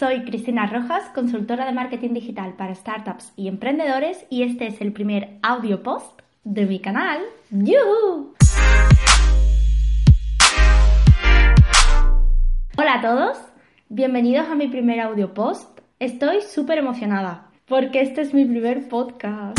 Soy Cristina Rojas, consultora de marketing digital para startups y emprendedores y este es el primer audio post de mi canal. ¡Yuhu! Hola a todos, bienvenidos a mi primer audio post. Estoy súper emocionada porque este es mi primer podcast.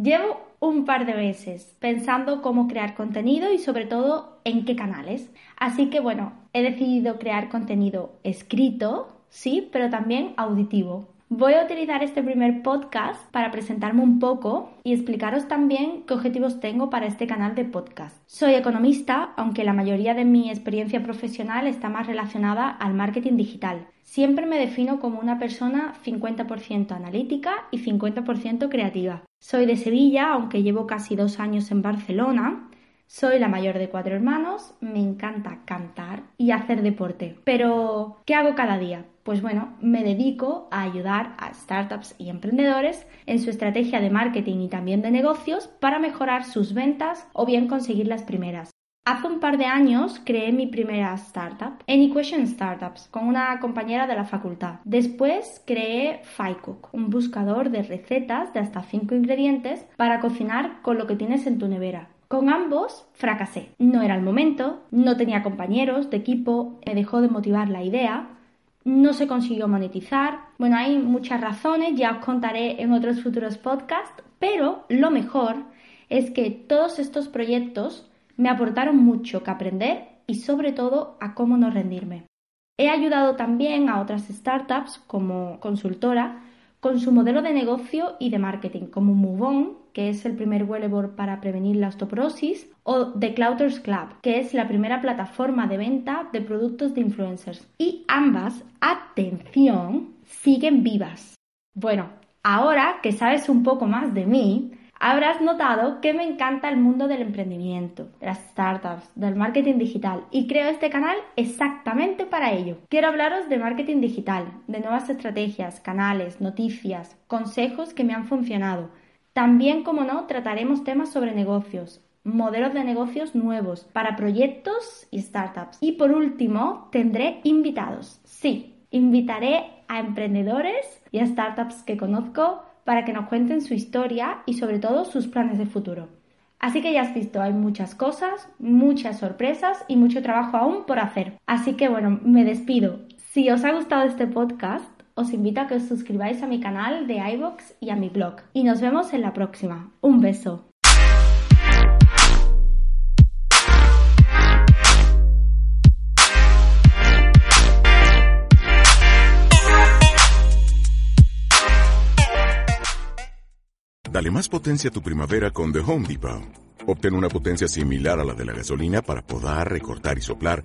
Llevo un par de meses pensando cómo crear contenido y sobre todo en qué canales. Así que bueno, he decidido crear contenido escrito, sí, pero también auditivo. Voy a utilizar este primer podcast para presentarme un poco y explicaros también qué objetivos tengo para este canal de podcast. Soy economista, aunque la mayoría de mi experiencia profesional está más relacionada al marketing digital. Siempre me defino como una persona 50% analítica y 50% creativa. Soy de Sevilla, aunque llevo casi dos años en Barcelona. Soy la mayor de cuatro hermanos, me encanta cantar y hacer deporte. Pero, ¿qué hago cada día? Pues bueno, me dedico a ayudar a startups y emprendedores en su estrategia de marketing y también de negocios para mejorar sus ventas o bien conseguir las primeras. Hace un par de años creé mi primera startup, AnyQuestion Startups, con una compañera de la facultad. Después creé FiCook, un buscador de recetas de hasta 5 ingredientes para cocinar con lo que tienes en tu nevera. Con ambos fracasé. No era el momento, no tenía compañeros de equipo, me dejó de motivar la idea no se consiguió monetizar. Bueno, hay muchas razones, ya os contaré en otros futuros podcasts, pero lo mejor es que todos estos proyectos me aportaron mucho que aprender y sobre todo a cómo no rendirme. He ayudado también a otras startups como consultora con su modelo de negocio y de marketing, como MoveOn, que es el primer wearable para prevenir la osteoporosis, o The Clouters Club, que es la primera plataforma de venta de productos de influencers. Y ambas, atención, siguen vivas. Bueno, ahora que sabes un poco más de mí, Habrás notado que me encanta el mundo del emprendimiento, de las startups, del marketing digital y creo este canal exactamente para ello. Quiero hablaros de marketing digital, de nuevas estrategias, canales, noticias, consejos que me han funcionado. También, como no, trataremos temas sobre negocios, modelos de negocios nuevos para proyectos y startups. Y por último, tendré invitados. Sí, invitaré a emprendedores y a startups que conozco para que nos cuenten su historia y sobre todo sus planes de futuro. Así que ya has visto, hay muchas cosas, muchas sorpresas y mucho trabajo aún por hacer. Así que bueno, me despido. Si os ha gustado este podcast, os invito a que os suscribáis a mi canal de iVoox y a mi blog. Y nos vemos en la próxima. Un beso. Dale más potencia a tu primavera con The Home Depot. Obtén una potencia similar a la de la gasolina para podar, recortar y soplar